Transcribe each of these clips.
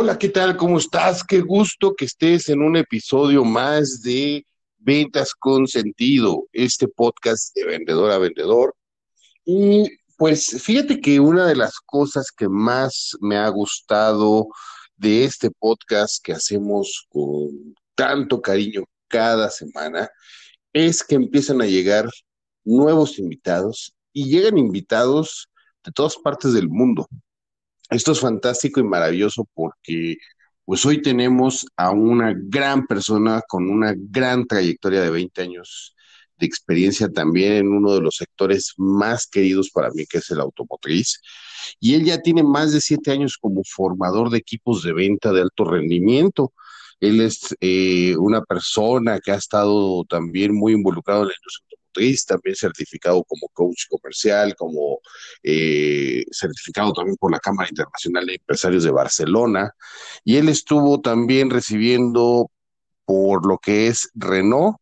Hola, ¿qué tal? ¿Cómo estás? Qué gusto que estés en un episodio más de Ventas con Sentido, este podcast de vendedor a vendedor. Y pues fíjate que una de las cosas que más me ha gustado de este podcast que hacemos con tanto cariño cada semana es que empiezan a llegar nuevos invitados y llegan invitados de todas partes del mundo. Esto es fantástico y maravilloso porque pues hoy tenemos a una gran persona con una gran trayectoria de 20 años de experiencia también en uno de los sectores más queridos para mí, que es el automotriz. Y él ya tiene más de siete años como formador de equipos de venta de alto rendimiento. Él es eh, una persona que ha estado también muy involucrado en la industria también certificado como coach comercial, como eh, certificado también por la Cámara Internacional de Empresarios de Barcelona. Y él estuvo también recibiendo por lo que es Renault,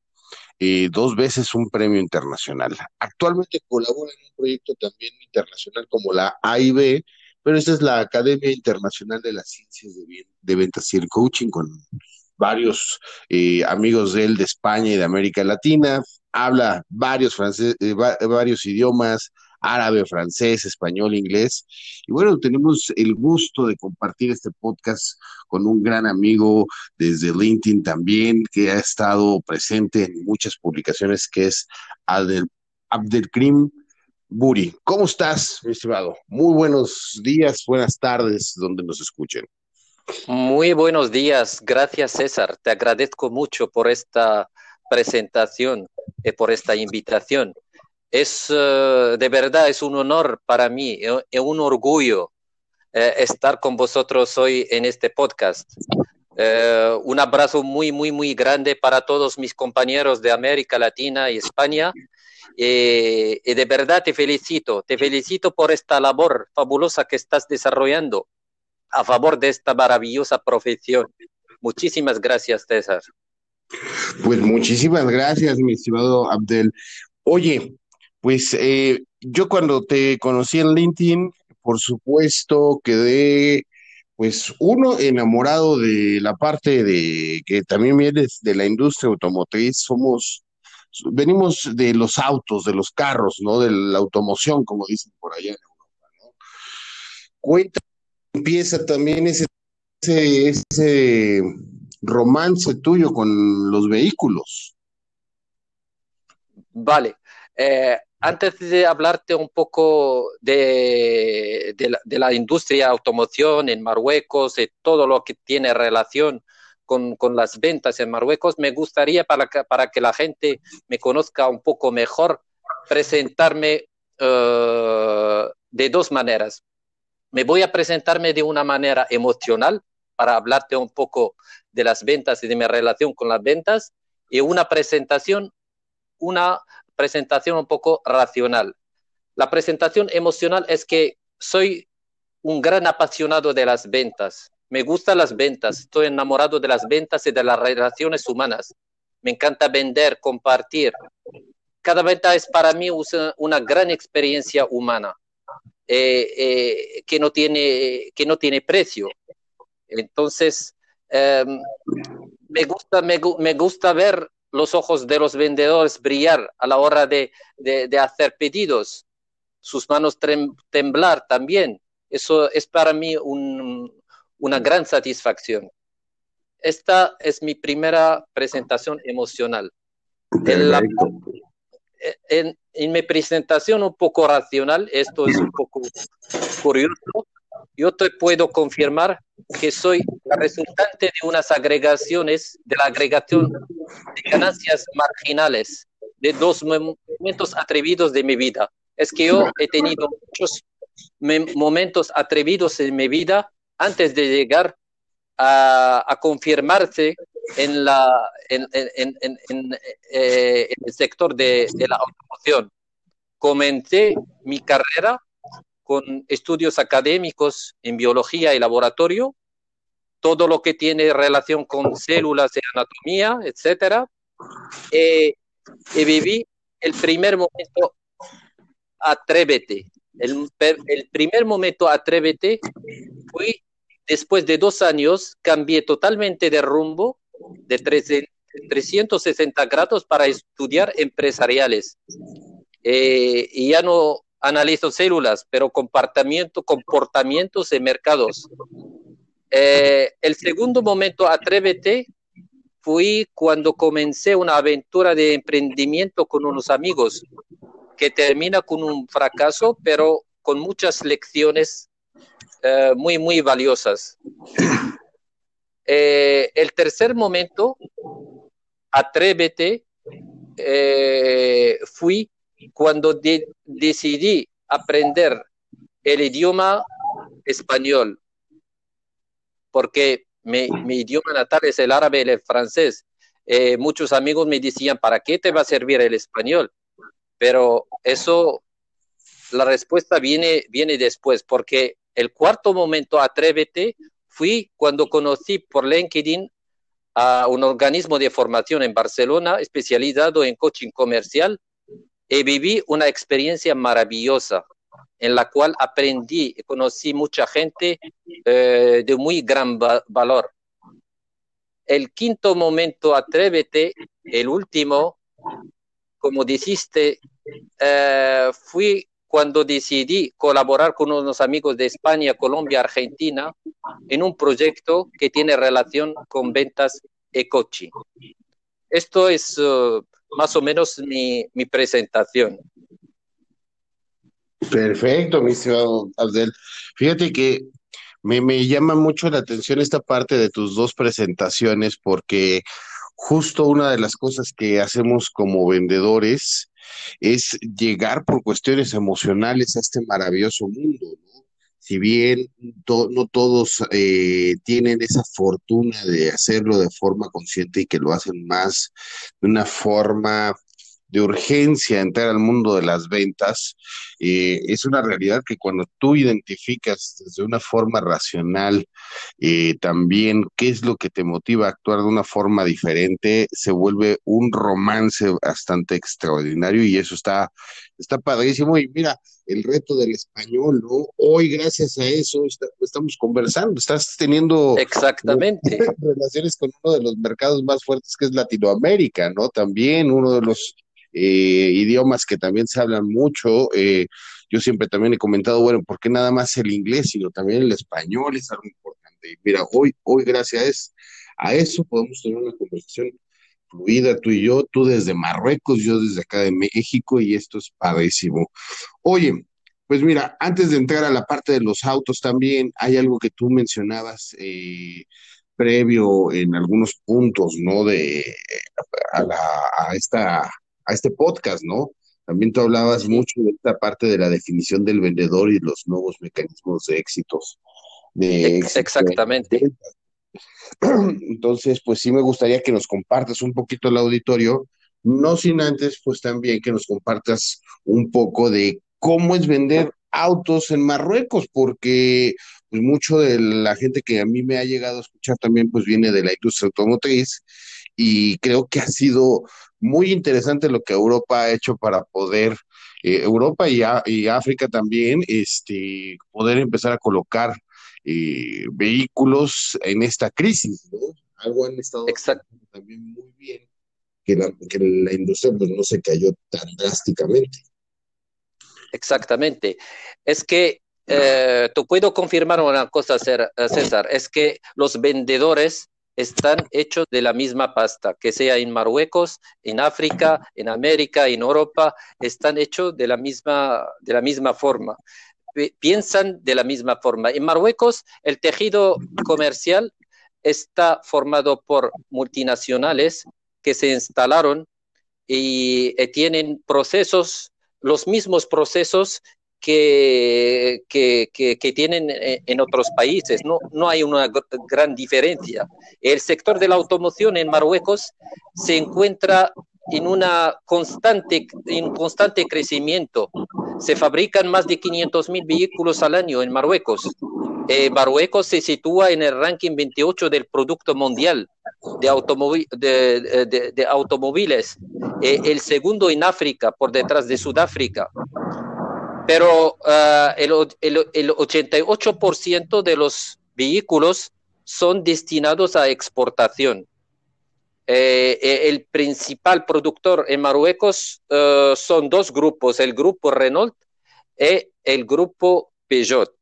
eh, dos veces un premio internacional. Actualmente colabora en un proyecto también internacional como la AIB, pero esta es la Academia Internacional de las Ciencias de, de Ventas y el Coaching con varios eh, amigos de él de España y de América Latina. Habla varios, francés, eh, varios idiomas, árabe, francés, español, inglés. Y bueno, tenemos el gusto de compartir este podcast con un gran amigo desde LinkedIn también, que ha estado presente en muchas publicaciones, que es Abdel, Abdelkrim Buri. ¿Cómo estás, mi estimado? Muy buenos días, buenas tardes, donde nos escuchen. Muy buenos días, gracias César. Te agradezco mucho por esta presentación y por esta invitación. Es uh, de verdad es un honor para mí, es eh, un orgullo eh, estar con vosotros hoy en este podcast. Eh, un abrazo muy, muy, muy grande para todos mis compañeros de América Latina y España. y de verdad te felicito, te felicito por esta labor fabulosa que estás desarrollando a favor de esta maravillosa profesión. Muchísimas gracias, César. Pues muchísimas gracias, mi estimado Abdel. Oye, pues eh, yo cuando te conocí en LinkedIn, por supuesto, quedé, pues uno, enamorado de la parte de que también vienes de la industria automotriz, somos, venimos de los autos, de los carros, ¿no? De la automoción, como dicen por allá en Europa, ¿no? Cuenta empieza también ese, ese, romance tuyo con los vehículos. Vale. Eh, antes de hablarte un poco de, de, la, industria automoción en Marruecos, y todo lo que tiene relación con, con, las ventas en Marruecos, me gustaría para que, para que la gente me conozca un poco mejor, presentarme uh, de dos maneras me voy a presentarme de una manera emocional para hablarte un poco de las ventas y de mi relación con las ventas y una presentación, una presentación un poco racional. La presentación emocional es que soy un gran apasionado de las ventas. Me gustan las ventas, estoy enamorado de las ventas y de las relaciones humanas. Me encanta vender, compartir. Cada venta es para mí una gran experiencia humana. Eh, eh, que, no tiene, que no tiene precio. Entonces, em, me, gusta, me, me, gusta ver los ojos de los vendedores brillar a la hora de, de, hacer pedidos, sus manos temblar también. Eso es para mí un, una gran satisfacción. Esta es mi primera presentación emocional. En la, en, en, mi presentación un poco racional, esto es un poco curioso, yo te puedo confirmar que soy resultante de unas agregaciones, de la agregación de ganancias marginales de dos momentos atrevidos de mi vida. Es que yo he tenido muchos momentos atrevidos en mi vida antes de llegar a, confirmarse en, la, en, eh, el sector de, la automoción. Comencé mi carrera con estudios académicos en biología y laboratorio, todo lo que tiene relación con células de anatomía, etc. Eh, y viví el primer momento atrévete. El, el primer momento atrévete fui después de dos años, cambié totalmente de rumbo de 360 grados para estudiar empresariales. Eh, y ya no analizo células, pero comportamiento, comportamientos de mercados. Eh, el segundo momento, atrévete, fui cuando comencé una aventura de emprendimiento con unos amigos que termina con un fracaso, pero con muchas lecciones eh, muy, muy valiosas. El tercer momento, atrévete, fui cuando decidí aprender el idioma español, porque mi, idioma natal es el árabe y el francés. Eh, muchos amigos me decían, ¿para qué te va a servir el español? Pero eso, la respuesta viene, viene después, porque el cuarto momento, atrévete, fui cuando conocí por LinkedIn a un organismo de formación en Barcelona especializado en coaching comercial y viví una experiencia maravillosa en la cual aprendí y conocí mucha gente eh, de muy gran valor. El quinto momento, atrévete, el último, como dijiste, eh, fui cuando decidí colaborar con unos amigos de España, Colombia, Argentina, en un proyecto que tiene relación con ventas y coaching. Esto es uh, más o menos mi, mi presentación. Perfecto, mi estimado Abdel. Fíjate que me, me, llama mucho la atención esta parte de tus dos presentaciones porque justo una de las cosas que hacemos como vendedores es llegar por cuestiones emocionales a este maravilloso mundo, ¿no? Si bien no todos eh, tienen esa fortuna de hacerlo de forma consciente y que lo hacen más de una forma de urgencia entrar al mundo de las ventas, eh, es una realidad que cuando tú identificas desde una forma racional eh, también qué es lo que te motiva a actuar de una forma diferente, se vuelve un romance bastante extraordinario y eso está, está padrísimo. Y mira, el reto del español, ¿no? Hoy, gracias a eso, estamos conversando, estás teniendo Exactamente. relaciones con uno de los mercados más fuertes que es Latinoamérica, ¿no? También uno de los eh, idiomas que también se hablan mucho. Eh, yo siempre también he comentado, bueno, ¿por qué nada más el inglés, sino también el español es algo importante? Mira, hoy, hoy gracias a eso podemos tener una conversación fluida, tú y yo, tú desde Marruecos, yo desde acá de México, y esto es padrísimo. Oye, pues mira, antes de entrar a la parte de los autos también, hay algo que tú mencionabas eh, previo en algunos puntos, ¿no? De a, la, a esta a este podcast, ¿no? También tú hablabas mucho de esta parte de la definición del vendedor y los nuevos mecanismos de éxitos. De Exactamente. Entonces, pues sí me gustaría que nos compartas un poquito el auditorio, no sin antes, pues también que nos compartas un poco de cómo es vender autos en Marruecos, porque pues mucho de la gente que a mí me ha llegado a escuchar también pues viene de la industria automotriz y creo que ha sido muy interesante lo que Europa ha hecho para poder, eh, Europa y, y, África también, este, poder empezar a colocar eh, vehículos en esta crisis, ¿no? Algo han estado también muy bien, que la, que la industria pues, no se cayó tan drásticamente. Exactamente. Es que eh, te puedo confirmar una cosa, César, es que los vendedores están hechos de la misma pasta, que sea en Marruecos, en África, en América, en Europa, están hechos de la misma, de la misma forma. Piensan de la misma forma. En Marruecos, el tejido comercial está formado por multinacionales que se instalaron y eh, tienen procesos, los mismos procesos que, que, tienen eh, en otros países. No, no hay una gran diferencia. El sector de la automoción en Marruecos se encuentra en, una constante, en constante crecimiento. Se fabrican más de 500 mil vehículos al año en Marruecos. Eh, Marruecos se sitúa en el ranking 28 del Producto Mundial de, de, de, automóviles, eh, el segundo en África, por detrás de Sudáfrica pero uh, el, el, el, 88% de los vehículos son destinados a exportación. Eh, eh, el principal productor en Marruecos eh, son dos grupos, el grupo Renault y el grupo Peugeot.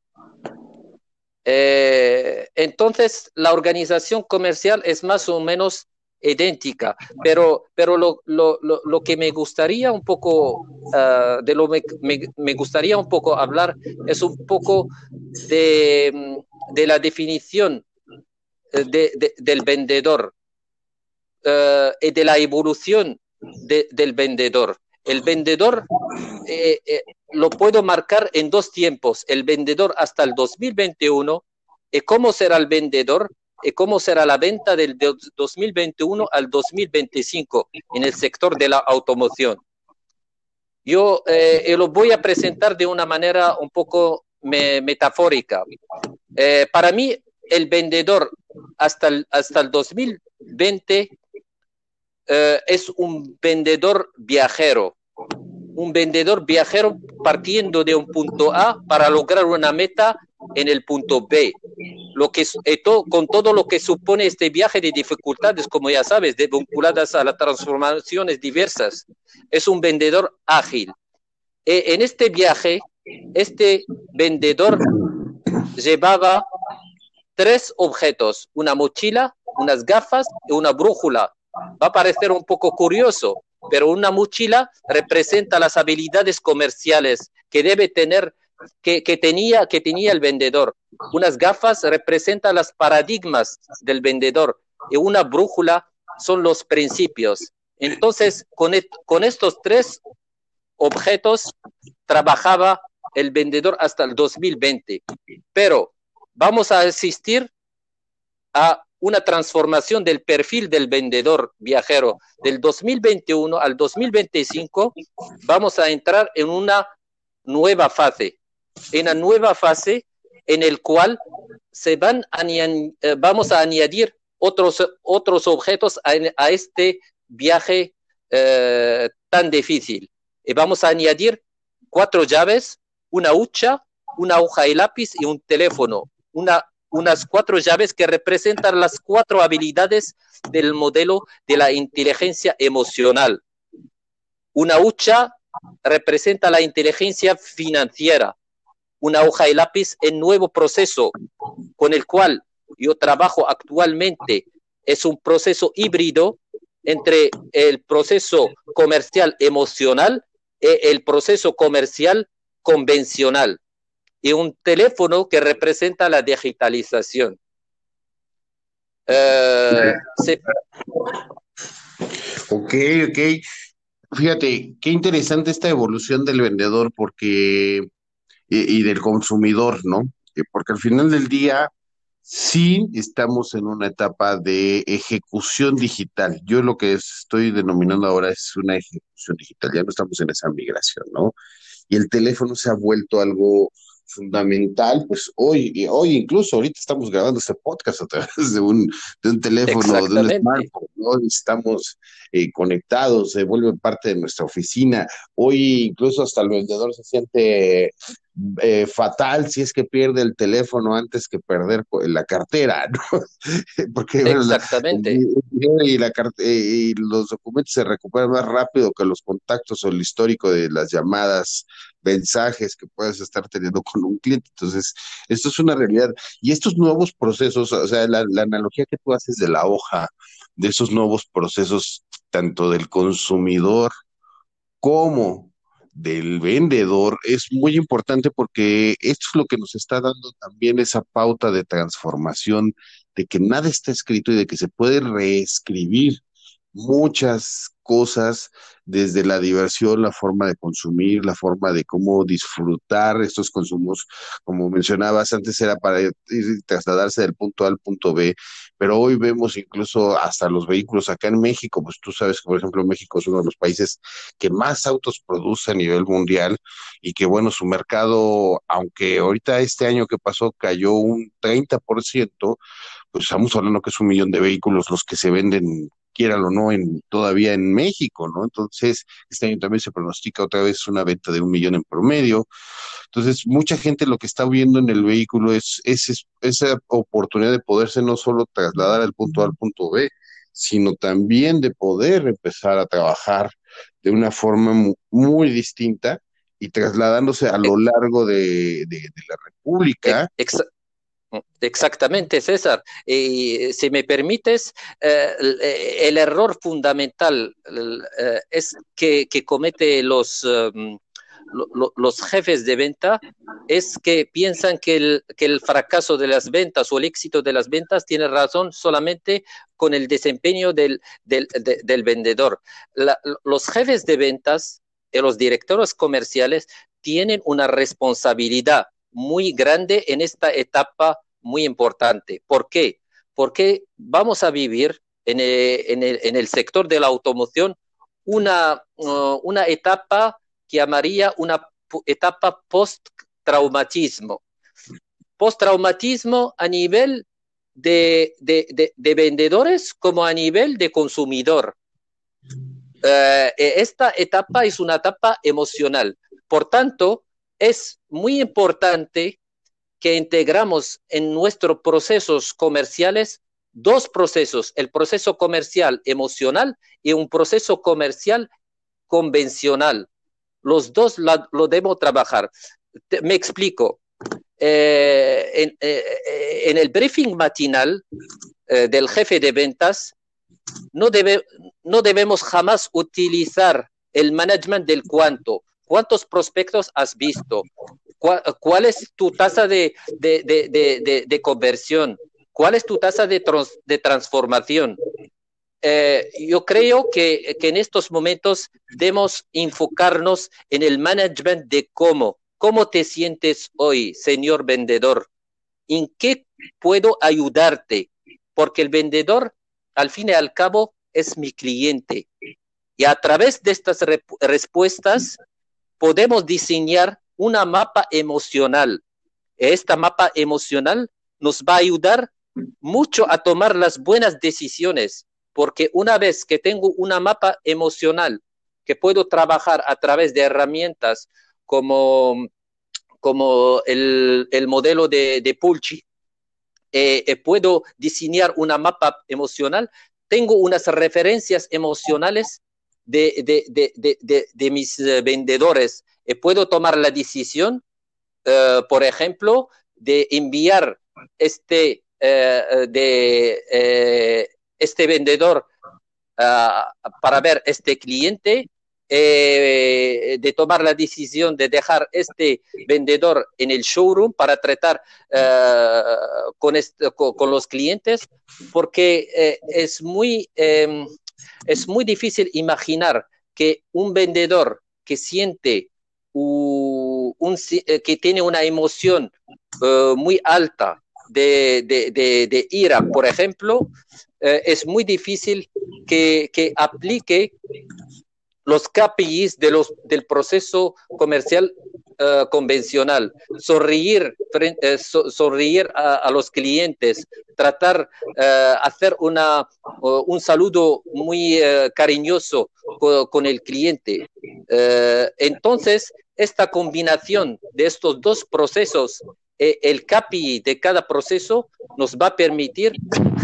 entonces, la organización comercial es más o menos idéntica, pero, pero lo, lo, lo, que me gustaría un poco, de lo me, me, gustaría un poco hablar es un poco de, de la definición de, del vendedor eh, y de la evolución del vendedor. El vendedor eh, eh, lo puedo marcar en dos tiempos, el vendedor hasta el 2021 y cómo será el vendedor cómo será la venta del 2021 al 2025 en el sector de la automoción. Yo lo voy a presentar de una manera un poco metafórica. para mí, el vendedor hasta el, hasta el 2020 eh, es un vendedor viajero, un vendedor viajero partiendo de un punto A para lograr una meta en el punto B. Lo que, eh, con todo lo que supone este viaje de dificultades, como ya sabes, de, vinculadas a las transformaciones diversas. Es un vendedor ágil. E, en este viaje, este vendedor llevaba tres objetos, una mochila, unas gafas y una brújula. Va a parecer un poco curioso, pero una mochila representa las habilidades comerciales que debe tener, que, tenía, que tenía el vendedor. Unas gafas representan los paradigmas del vendedor y una brújula son los principios. Entonces, con, con estos tres objetos trabajaba el vendedor hasta el 2020. Pero vamos a asistir a una transformación del perfil del vendedor viajero del 2021 al 2025, vamos a entrar en una nueva fase, en una nueva fase en el cual se van eh, vamos a añadir otros, otros objetos a, este viaje eh, tan difícil. Y vamos a añadir cuatro llaves, una hucha, una hoja y lápiz y un teléfono una, unas cuatro llaves que representan las cuatro habilidades del modelo de la inteligencia emocional. Una hucha representa la inteligencia financiera. Una hoja y lápiz, el nuevo proceso con el cual yo trabajo actualmente es un proceso híbrido entre el proceso comercial emocional y el proceso comercial convencional y un teléfono que representa la digitalización. Eh, ok, ok. Fíjate, qué interesante esta evolución del vendedor porque y, del consumidor, ¿no? Porque al final del día sí estamos en una etapa de ejecución digital. Yo lo que estoy denominando ahora es una ejecución digital. Ya no estamos en esa migración, ¿no? Y el teléfono se ha vuelto algo fundamental, pues hoy, hoy incluso ahorita estamos grabando este podcast a través de un, de un teléfono, de un smartphone, ¿no? Estamos eh, conectados, se vuelve parte de nuestra oficina. Hoy incluso hasta el vendedor se siente eh, fatal si es que pierde el teléfono antes que perder la cartera, ¿no? Porque Exactamente. y, la, y los documentos se recuperan más rápido que los contactos o el histórico de las llamadas, mensajes que puedas estar teniendo con un cliente. Entonces, esto es una realidad. Y estos nuevos procesos, o sea, la analogía que tú haces de la hoja, de esos nuevos procesos, tanto del consumidor como del vendedor es muy importante porque esto es lo que nos está dando también esa pauta de transformación, de que nada está escrito y de que se puede reescribir muchas cosas desde la diversión, la forma de consumir, la forma de cómo disfrutar estos consumos. Como mencionabas, antes era para ir, trasladarse del punto A al punto B, pero hoy vemos incluso hasta los vehículos acá en México, pues tú sabes que por ejemplo México es uno de los países que más autos produce a nivel mundial y que bueno, su mercado, aunque ahorita este año que pasó cayó un 30%, pues estamos hablando que es un millón de vehículos los que se venden quiera o no, en, todavía en México, ¿no? Entonces, este año también se pronostica otra vez una venta de un millón en promedio. Entonces, mucha gente lo que está viendo en el vehículo es, es, esa oportunidad de poderse no solo trasladar al punto A al punto B, sino también de poder empezar a trabajar de una forma muy, distinta y trasladándose a lo largo de, la República. Exactamente, César. Y si me permites, eh, el error fundamental eh, es que, que, comete los, um, los jefes de venta es que piensan que el, que el fracaso de las ventas o el éxito de las ventas tiene razón solamente con el desempeño del, del vendedor. los jefes de ventas y los directores comerciales tienen una responsabilidad muy grande en esta etapa muy importante. ¿Por qué? Porque vamos a vivir en el, en el, sector de la automoción una, uh, una etapa que llamaría una etapa post-traumatismo. Post-traumatismo a nivel de, de, de, vendedores como a nivel de consumidor. Uh, esta etapa es una etapa emocional. Por tanto, es muy importante que integramos en nuestros procesos comerciales dos procesos, el proceso comercial emocional y un proceso comercial convencional. Los dos lo debemos trabajar. me explico. Eh, en, eh, en, el briefing matinal eh, del jefe de ventas, no, debe, no debemos jamás utilizar el management del cuánto. ¿Cuántos prospectos has visto? ¿Cuál, es tu tasa de, de, de, conversión? ¿Cuál es tu tasa de, trans, transformación? Eh, yo creo que, que, en estos momentos debemos enfocarnos en el management de cómo, cómo te sientes hoy, señor vendedor, en qué puedo ayudarte, porque el vendedor, al fin y al cabo, es mi cliente. Y a través de estas respuestas podemos diseñar una mapa emocional. Esta mapa emocional nos va a ayudar mucho a tomar las buenas decisiones, porque una vez que tengo una mapa emocional que puedo trabajar a través de herramientas como, como el, el modelo de, de Pulci, eh, eh, puedo diseñar una mapa emocional, tengo unas referencias emocionales de, de, de, de mis eh, vendedores, eh, puedo tomar la decisión, eh, por ejemplo, de enviar este, de, este vendedor para ver este cliente, de tomar la decisión de dejar este vendedor en el showroom para tratar con, con, los clientes, porque es, muy, em, es muy difícil imaginar que un vendedor que siente un, eh, que tiene una emoción uh, muy alta de, ira, por ejemplo, uh, es muy difícil que, que, aplique los KPIs de los, del proceso comercial uh, convencional, sonreír, so, sonreír a, los clientes, tratar hacer una, un saludo muy cariñoso con, con, el cliente. entonces, esta combinación de estos dos procesos, eh, el CAPI de cada proceso nos va a permitir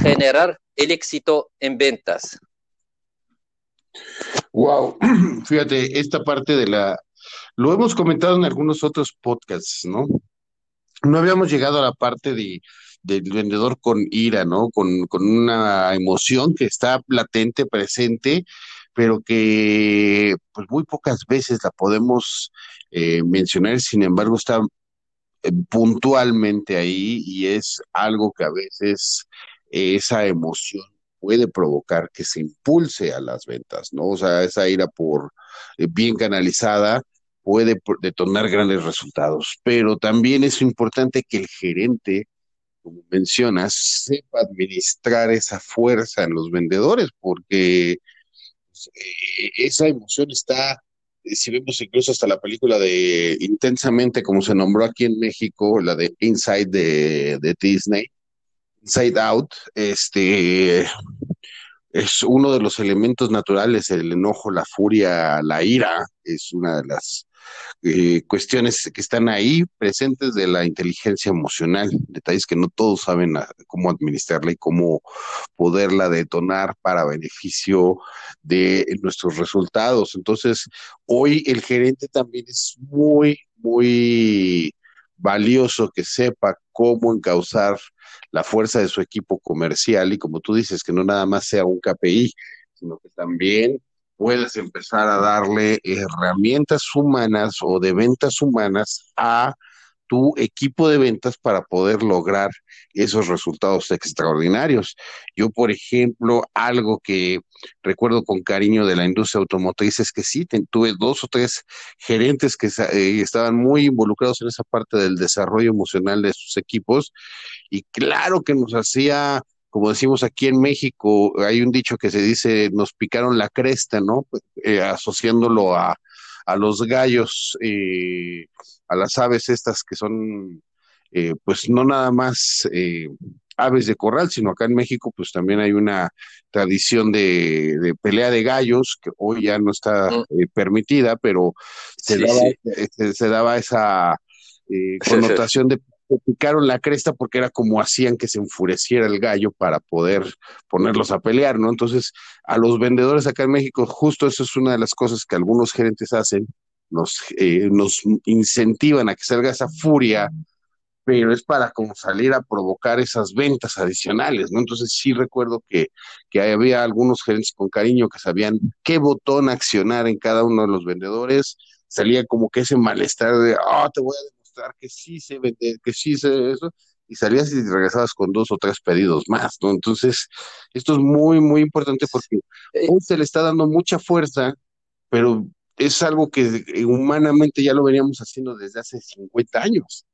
generar el éxito en ventas. Wow, fíjate, esta parte de la, lo hemos comentado en algunos otros podcasts, ¿no? No habíamos llegado a la parte de, del vendedor con ira, ¿no? Con, con una emoción que está latente, presente, pero que pues muy pocas veces la podemos eh, mencionar, sin embargo está eh, puntualmente ahí y es algo que a veces eh, esa emoción puede provocar que se impulse a las ventas, ¿no? O sea, esa ira por bien canalizada puede detonar grandes resultados, pero también es importante que el gerente, como mencionas, sepa administrar esa fuerza en los vendedores, porque eh, esa emoción está, eh, si vemos incluso hasta la película de Intensamente, como se nombró aquí en México, la de Inside de, de Disney, Inside Out, este, es uno de los elementos naturales, el enojo, la furia, la ira, es una de las eh, cuestiones que están ahí presentes de la inteligencia emocional, detalles que no todos saben cómo administrarla y cómo poderla detonar para beneficio de nuestros resultados. Entonces, hoy el gerente también es muy, muy valioso que sepa cómo encauzar la fuerza de su equipo comercial y como tú dices, que no nada más sea un KPI, sino que también puedes empezar a darle herramientas humanas o de ventas humanas a tu equipo de ventas para poder lograr esos resultados extraordinarios. Yo, por ejemplo, algo que recuerdo con cariño de la industria automotriz es que sí, tuve dos o tres gerentes que eh, estaban muy involucrados en esa parte del desarrollo emocional de sus equipos y claro que nos hacía como decimos aquí en México, hay un dicho que se dice, nos picaron la cresta, ¿no? Eh, asociándolo a, a los gallos, eh, a las aves estas que son, eh, pues no nada más eh, aves de corral, sino acá en México pues también hay una tradición de, pelea de gallos, que hoy ya no está mm. permitida, pero se, daba, se, daba esa connotación de picaron la cresta porque era como hacían que se enfureciera el gallo para poder ponerlos a pelear, ¿no? Entonces, a los vendedores acá en México, justo eso es una de las cosas que algunos gerentes hacen, nos, eh, nos incentivan a que salga esa furia, pero es para como salir a provocar esas ventas adicionales, ¿no? Entonces sí recuerdo que, que había algunos gerentes con cariño que sabían qué botón accionar en cada uno de los vendedores, salía como que ese malestar de, ah, te voy a que sí se vende, que sí se eso, y salías y regresabas con dos o tres pedidos más, ¿no? Entonces, esto es muy, muy importante porque eh, hoy se le está dando mucha fuerza, pero es algo que humanamente ya lo veníamos haciendo desde hace 50 años.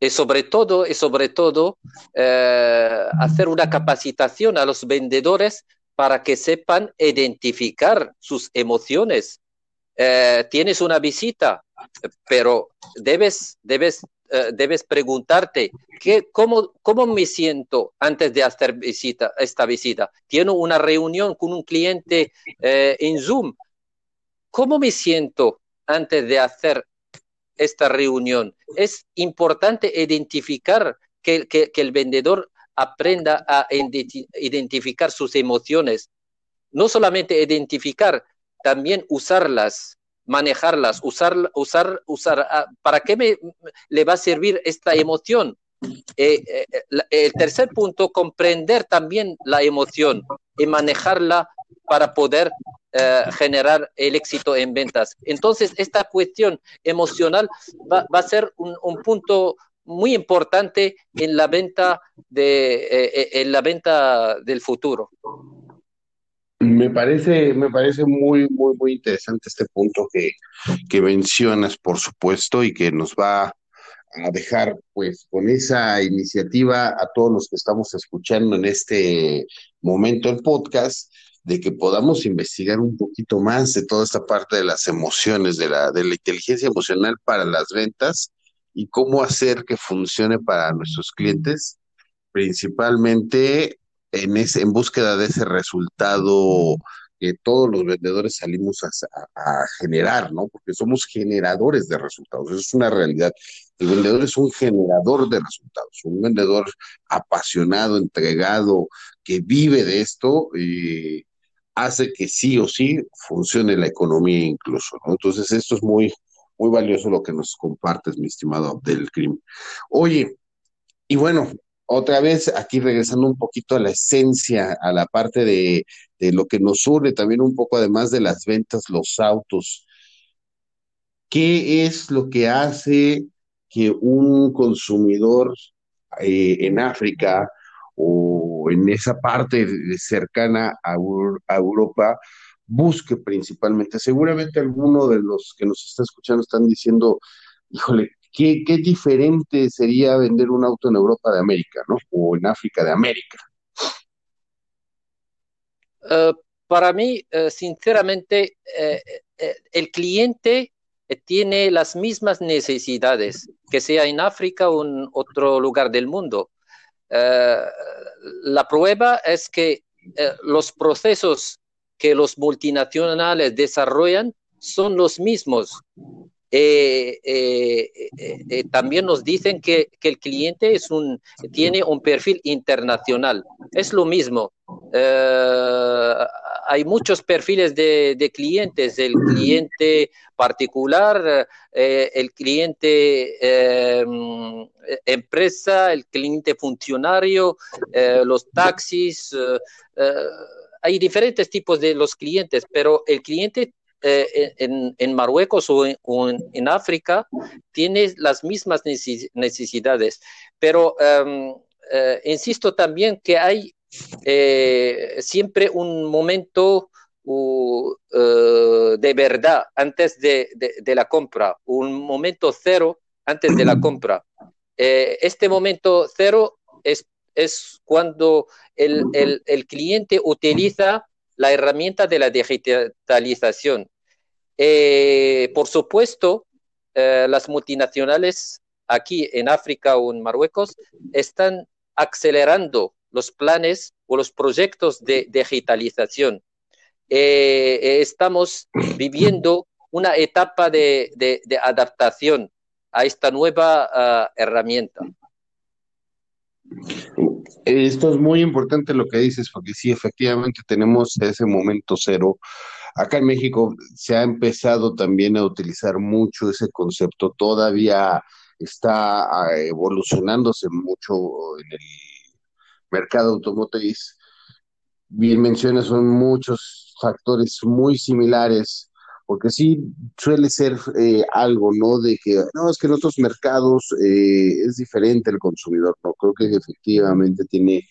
Y sobre todo, y sobre todo eh, hacer una capacitación a los vendedores para que sepan identificar sus emociones. Eh, tienes una visita, pero debes, debes, eh, debes preguntarte ¿qué, cómo, cómo me siento antes de hacer visita, esta visita. Tiene una reunión con un cliente eh, en Zoom. ¿Cómo me siento antes de hacer esta reunión? Es importante identificar que, que, que el vendedor aprenda a identificar sus emociones. No solamente identificar, también usarlas manejarlas, usar, usar, usar, ah, ¿para qué me, le va a servir esta emoción? Eh, eh, el tercer punto, comprender también la emoción y manejarla para poder eh, generar el éxito en ventas. Entonces, esta cuestión emocional va, va a ser un, un, punto muy importante en la venta de en la venta del futuro. Me parece, me parece muy, muy, muy interesante este punto que, que mencionas, por supuesto, y que nos va a dejar, pues, con esa iniciativa a todos los que estamos escuchando en este momento el podcast, de que podamos investigar un poquito más de toda esta parte de las emociones, de la, de la inteligencia emocional para las ventas y cómo hacer que funcione para nuestros clientes, principalmente en, ese, en búsqueda de ese resultado que todos los vendedores salimos a, generar, ¿no? Porque somos generadores de resultados, eso es una realidad. El vendedor es un generador de resultados, un vendedor apasionado, entregado, que vive de esto, y hace que sí o sí funcione la economía incluso, ¿no? Entonces esto es muy, muy valioso lo que nos compartes, mi estimado Abdel Krim. Oye, y bueno, otra vez aquí regresando un poquito a la esencia, a la parte de, lo que nos une también un poco además de las ventas, los autos. ¿Qué es lo que hace que un consumidor eh, en África o en esa parte cercana a, a Europa busque principalmente? Seguramente alguno de los que nos está escuchando están diciendo, híjole, ¿Qué, diferente sería vender un auto en Europa de América, ¿no? O en África de América. Eh, para mí, eh, sinceramente, eh, el cliente tiene las mismas necesidades, que sea en África o en otro lugar del mundo. la prueba es que los procesos que los multinacionales desarrollan son los mismos. Eh, eh, eh, también nos dicen que, el cliente es un, tiene un perfil internacional. Es lo mismo. hay muchos perfiles de, clientes, el cliente particular, el cliente empresa, el cliente funcionario, los taxis. hay diferentes tipos de los clientes, pero el cliente eh, en, Marruecos o, en, África tiene las mismas necesidades. Pero em, eh, insisto también que hay eh, siempre un momento de verdad antes de, la compra, un momento cero antes de la compra. este momento cero es, es cuando el, el cliente utiliza la herramienta de la digitalización. Eh, por supuesto, eh, las multinacionales aquí en África o en Marruecos están acelerando los planes o los proyectos de digitalización. Eh, estamos viviendo una etapa de, adaptación a esta nueva ah, herramienta. Esto es muy importante lo que dices, porque sí, efectivamente tenemos ese momento cero Acá en México se ha empezado también a utilizar mucho ese concepto, todavía está ah, evolucionándose mucho en el mercado automotriz. Bien mencionas, son muchos factores muy similares, porque sí suele ser eh, algo, ¿no? De que, no, es que en otros mercados eh, es diferente el consumidor, ¿no? Creo que efectivamente tiene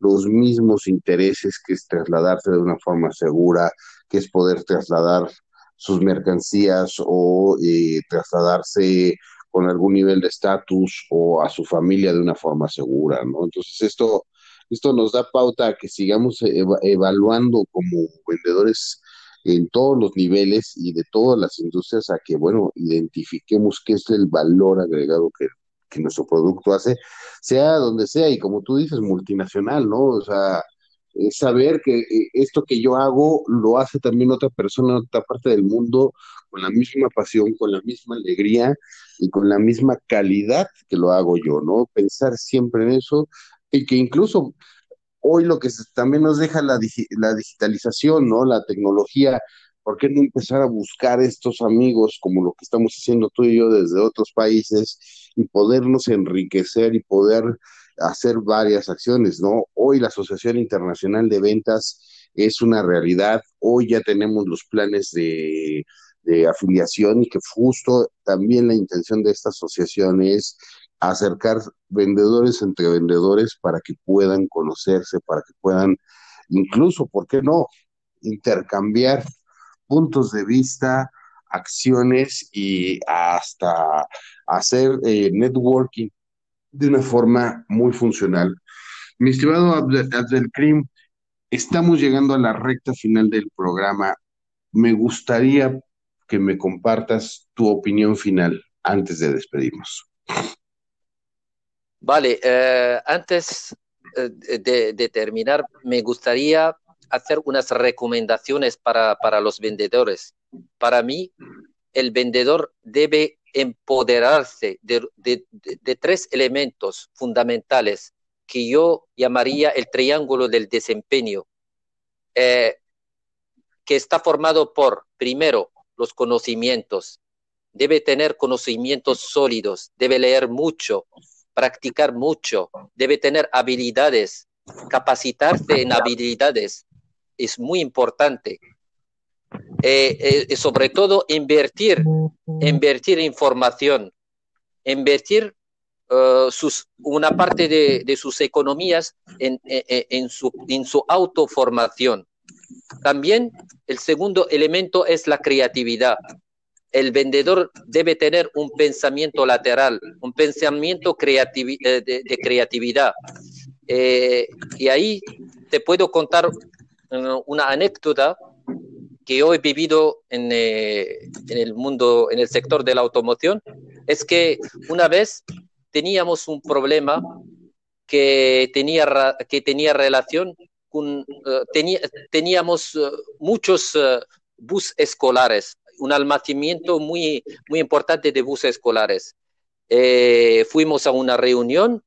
los mismos intereses que es trasladarse de una forma segura, que es poder trasladar sus mercancías o eh, trasladarse con algún nivel de estatus o a su familia de una forma segura, ¿no? Entonces esto, esto nos da pauta a que sigamos evaluando como vendedores en todos los niveles y de todas las industrias a que, bueno, identifiquemos qué es el valor agregado que, que nuestro producto hace, sea donde sea y como tú dices, multinacional, ¿no? O sea, saber que eh, esto que yo hago lo hace también otra persona en otra parte del mundo con la misma pasión, con la misma alegría y con la misma calidad que lo hago yo, ¿no? Pensar siempre en eso y que incluso hoy lo que también nos deja la, digitalización, ¿no? La tecnología, ¿por qué no empezar a buscar estos amigos como lo que estamos haciendo tú y yo desde otros países y podernos enriquecer y poder hacer varias acciones, ¿no? Hoy la Asociación Internacional de Ventas es una realidad, hoy ya tenemos los planes de, afiliación y que justo también la intención de esta asociación es acercar vendedores entre vendedores para que puedan conocerse, para que puedan incluso, ¿por qué no?, intercambiar puntos de vista, acciones y hasta hacer eh, networking de una forma muy funcional. Mi estimado Abdelkrim, estamos llegando a la recta final del programa. Me gustaría que me compartas tu opinión final antes de despedirnos. Vale, eh, antes eh, de, terminar, me gustaría hacer unas recomendaciones para, para los vendedores. Para mí, el vendedor debe empoderarse de, tres elementos fundamentales que yo llamaría el triángulo del desempeño, eh, que está formado por, primero, los conocimientos. Debe tener conocimientos sólidos, debe leer mucho, practicar mucho, debe tener habilidades, capacitarse en habilidades. Es muy importante. Eh, eh, sobre todo invertir, invertir información, invertir uh, sus, una parte de, de sus economías en, en, en, su, en su autoformación. También el segundo elemento es la creatividad. El vendedor debe tener un pensamiento lateral, un pensamiento creativi eh, de, creatividad. Eh, y ahí te puedo contar uh, una anécdota que yo he vivido eh, en, el mundo, en el sector de la automoción, es que una vez teníamos un problema que tenía, que tenía relación teníamos muchos bus escolares, un almacenamiento muy, muy importante de buses escolares. fuimos a una reunión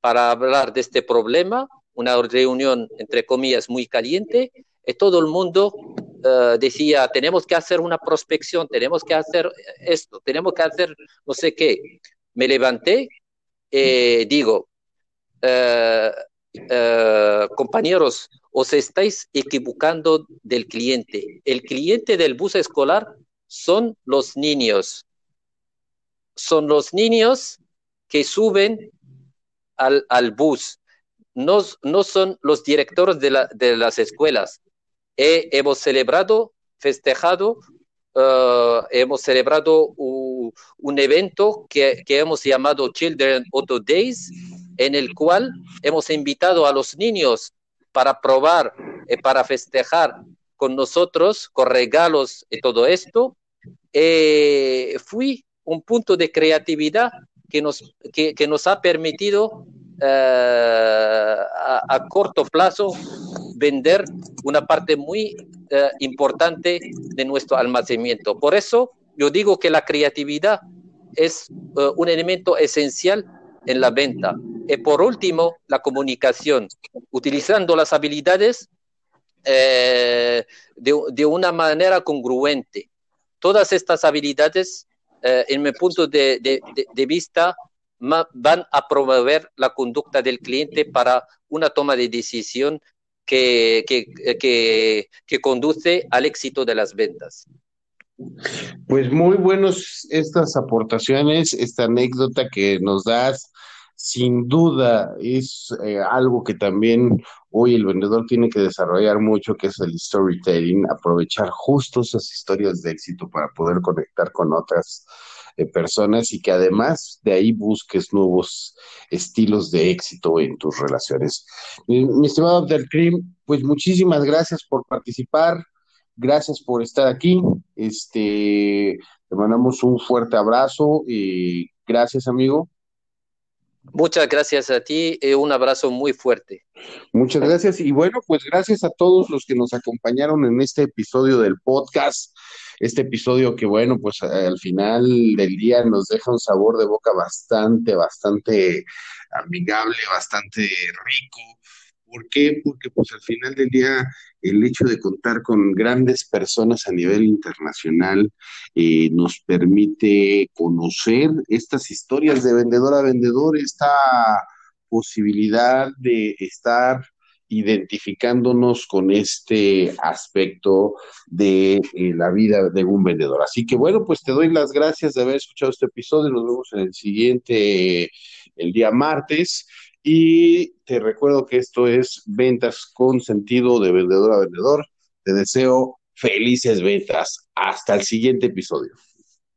para hablar de este problema, una reunión, entre comillas, muy caliente, y todo el mundo eh, decía, tenemos que hacer una prospección, tenemos que hacer esto, tenemos que hacer no sé qué. Me levanté, eh, digo, eh, compañeros, os estáis equivocando del cliente. El cliente del bus escolar son los niños. Son los niños que suben al, al bus. No, no, son los directores de, la, de las escuelas hemos celebrado, festejado, uh, hemos celebrado un evento que, que, hemos llamado Children Auto Days, en el cual hemos invitado a los niños para probar, eh, para festejar con nosotros, con regalos y todo esto. Eh, fui un punto de creatividad que nos, que, nos ha permitido eh, a, a, corto plazo vender una parte muy eh, importante de nuestro almacenamiento. Por eso yo digo que la creatividad es eh, un elemento esencial en la venta. Y por último, la comunicación, utilizando las habilidades eh, de, de, una manera congruente. Todas estas habilidades, en mi punto de, de, de vista, van a promover la conducta del cliente para una toma de decisión que, que, que, conduce al éxito de las ventas. Pues muy buenos estas aportaciones, esta anécdota que nos das. Sin duda es eh, algo que también hoy el vendedor tiene que desarrollar mucho, que es el storytelling, aprovechar justo esas historias de éxito para poder conectar con otras personas y que además de ahí busques nuevos estilos de éxito en tus relaciones. Mi, mi estimado Abdelkrim, pues muchísimas gracias por participar, gracias por estar aquí, este, te mandamos un fuerte abrazo y gracias amigo. Muchas gracias a ti y un abrazo muy fuerte. Muchas gracias y bueno, pues gracias a todos los que nos acompañaron en este episodio del podcast este episodio que bueno, pues al final del día nos deja un sabor de boca bastante, bastante amigable, bastante rico. ¿Por qué? Porque pues al final del día el hecho de contar con grandes personas a nivel internacional eh, nos permite conocer estas historias de vendedor a vendedor, esta posibilidad de estar identificándonos con este aspecto de eh, la vida de un vendedor. Así que bueno, pues te doy las gracias de haber escuchado este episodio. Nos vemos en el siguiente, el día martes. Y te recuerdo que esto es ventas con sentido de vendedor a vendedor. Te deseo felices ventas. Hasta el siguiente episodio.